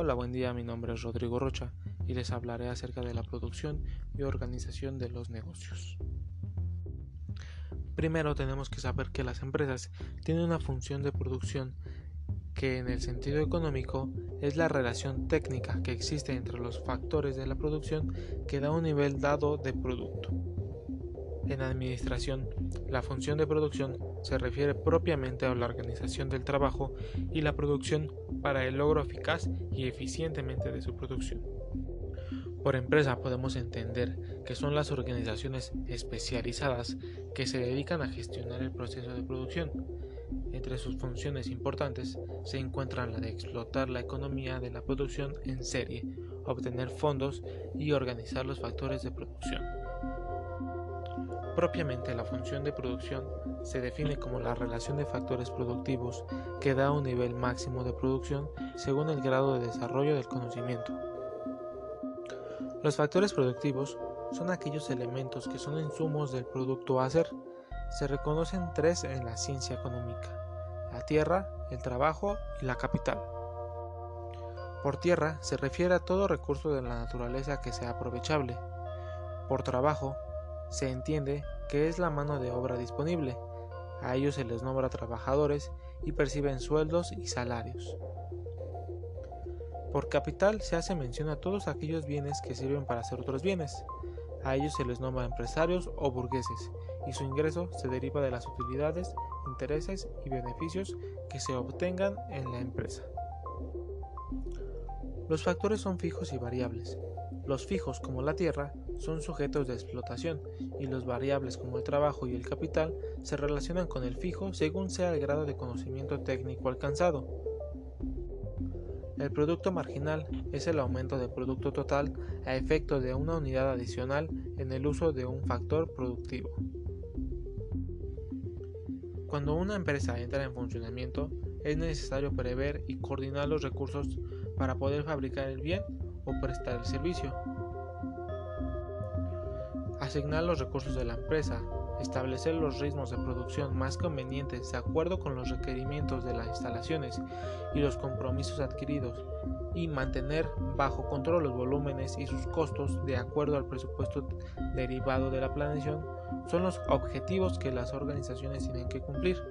Hola, buen día, mi nombre es Rodrigo Rocha y les hablaré acerca de la producción y organización de los negocios. Primero tenemos que saber que las empresas tienen una función de producción que en el sentido económico es la relación técnica que existe entre los factores de la producción que da un nivel dado de producto. En administración, la función de producción se refiere propiamente a la organización del trabajo y la producción para el logro eficaz y eficientemente de su producción. Por empresa podemos entender que son las organizaciones especializadas que se dedican a gestionar el proceso de producción. Entre sus funciones importantes se encuentran la de explotar la economía de la producción en serie, obtener fondos y organizar los factores de producción. Propiamente la función de producción se define como la relación de factores productivos que da un nivel máximo de producción según el grado de desarrollo del conocimiento. Los factores productivos son aquellos elementos que son insumos del producto a hacer. Se reconocen tres en la ciencia económica, la tierra, el trabajo y la capital. Por tierra se refiere a todo recurso de la naturaleza que sea aprovechable. Por trabajo se entiende que es la mano de obra disponible. A ellos se les nombra trabajadores y perciben sueldos y salarios. Por capital se hace mención a todos aquellos bienes que sirven para hacer otros bienes. A ellos se les nombra empresarios o burgueses, y su ingreso se deriva de las utilidades, intereses y beneficios que se obtengan en la empresa. Los factores son fijos y variables. Los fijos, como la tierra, son sujetos de explotación y los variables como el trabajo y el capital se relacionan con el fijo según sea el grado de conocimiento técnico alcanzado. El producto marginal es el aumento del producto total a efecto de una unidad adicional en el uso de un factor productivo. Cuando una empresa entra en funcionamiento, es necesario prever y coordinar los recursos para poder fabricar el bien o prestar el servicio asignar los recursos de la empresa, establecer los ritmos de producción más convenientes de acuerdo con los requerimientos de las instalaciones y los compromisos adquiridos, y mantener bajo control los volúmenes y sus costos de acuerdo al presupuesto derivado de la planeación, son los objetivos que las organizaciones tienen que cumplir.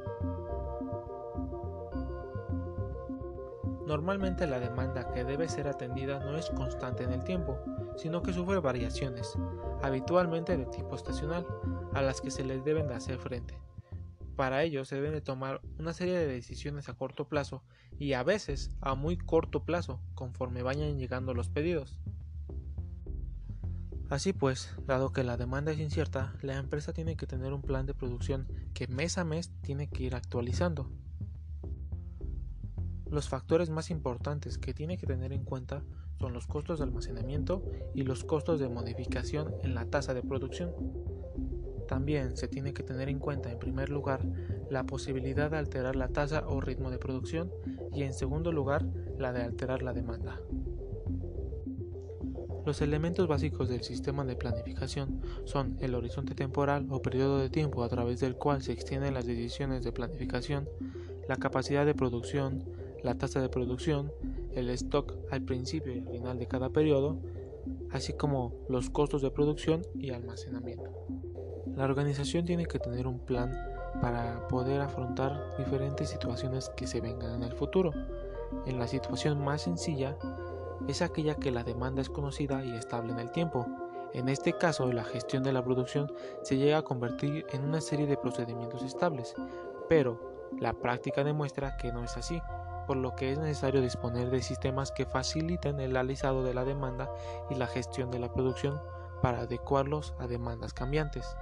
Normalmente la demanda que debe ser atendida no es constante en el tiempo, sino que sufre variaciones, habitualmente de tipo estacional, a las que se les deben de hacer frente. Para ello se deben de tomar una serie de decisiones a corto plazo y a veces a muy corto plazo conforme vayan llegando los pedidos. Así pues, dado que la demanda es incierta, la empresa tiene que tener un plan de producción que mes a mes tiene que ir actualizando. Los factores más importantes que tiene que tener en cuenta son los costos de almacenamiento y los costos de modificación en la tasa de producción. También se tiene que tener en cuenta en primer lugar la posibilidad de alterar la tasa o ritmo de producción y en segundo lugar la de alterar la demanda. Los elementos básicos del sistema de planificación son el horizonte temporal o periodo de tiempo a través del cual se extienden las decisiones de planificación, la capacidad de producción, la tasa de producción, el stock al principio y al final de cada periodo, así como los costos de producción y almacenamiento. La organización tiene que tener un plan para poder afrontar diferentes situaciones que se vengan en el futuro. En la situación más sencilla es aquella que la demanda es conocida y estable en el tiempo. En este caso, la gestión de la producción se llega a convertir en una serie de procedimientos estables, pero la práctica demuestra que no es así por lo que es necesario disponer de sistemas que faciliten el alisado de la demanda y la gestión de la producción para adecuarlos a demandas cambiantes.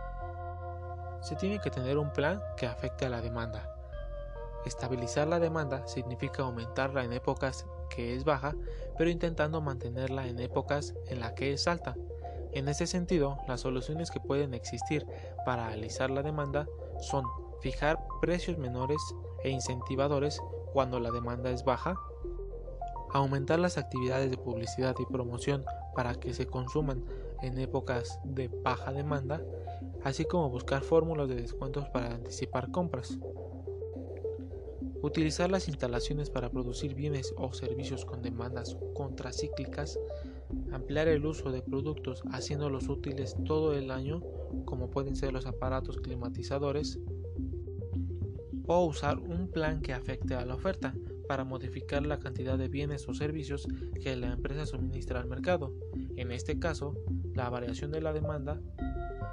Se tiene que tener un plan que afecte a la demanda. Estabilizar la demanda significa aumentarla en épocas que es baja, pero intentando mantenerla en épocas en las que es alta. En ese sentido, las soluciones que pueden existir para alisar la demanda son fijar precios menores e incentivadores cuando la demanda es baja, aumentar las actividades de publicidad y promoción para que se consuman en épocas de baja demanda, así como buscar fórmulas de descuentos para anticipar compras. Utilizar las instalaciones para producir bienes o servicios con demandas contracíclicas. Ampliar el uso de productos haciéndolos útiles todo el año, como pueden ser los aparatos climatizadores. O usar un plan que afecte a la oferta para modificar la cantidad de bienes o servicios que la empresa suministra al mercado. En este caso, la variación de la demanda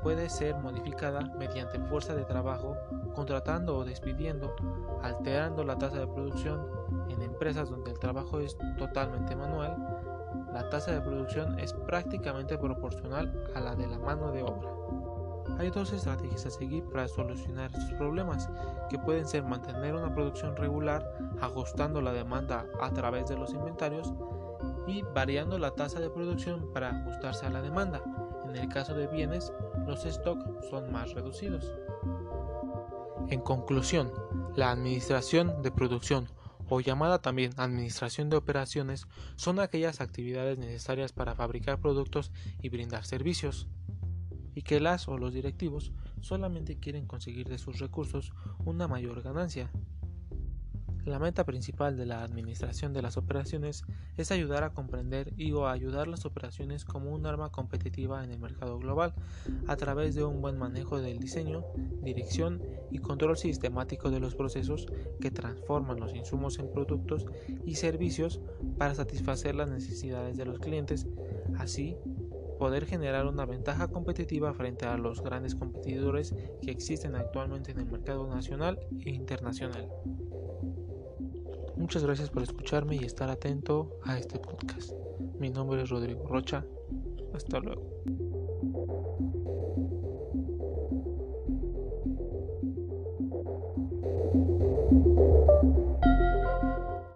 puede ser modificada mediante fuerza de trabajo, contratando o despidiendo, alterando la tasa de producción en empresas donde el trabajo es totalmente manual. La tasa de producción es prácticamente proporcional a la de la mano de obra. Hay dos estrategias a seguir para solucionar estos problemas, que pueden ser mantener una producción regular ajustando la demanda a través de los inventarios y variando la tasa de producción para ajustarse a la demanda. En el caso de bienes, los stocks son más reducidos. En conclusión, la administración de producción o llamada también administración de operaciones son aquellas actividades necesarias para fabricar productos y brindar servicios y que las o los directivos solamente quieren conseguir de sus recursos una mayor ganancia. La meta principal de la administración de las operaciones es ayudar a comprender y o ayudar las operaciones como un arma competitiva en el mercado global a través de un buen manejo del diseño, dirección y control sistemático de los procesos que transforman los insumos en productos y servicios para satisfacer las necesidades de los clientes, así poder generar una ventaja competitiva frente a los grandes competidores que existen actualmente en el mercado nacional e internacional. Muchas gracias por escucharme y estar atento a este podcast. Mi nombre es Rodrigo Rocha. Hasta luego.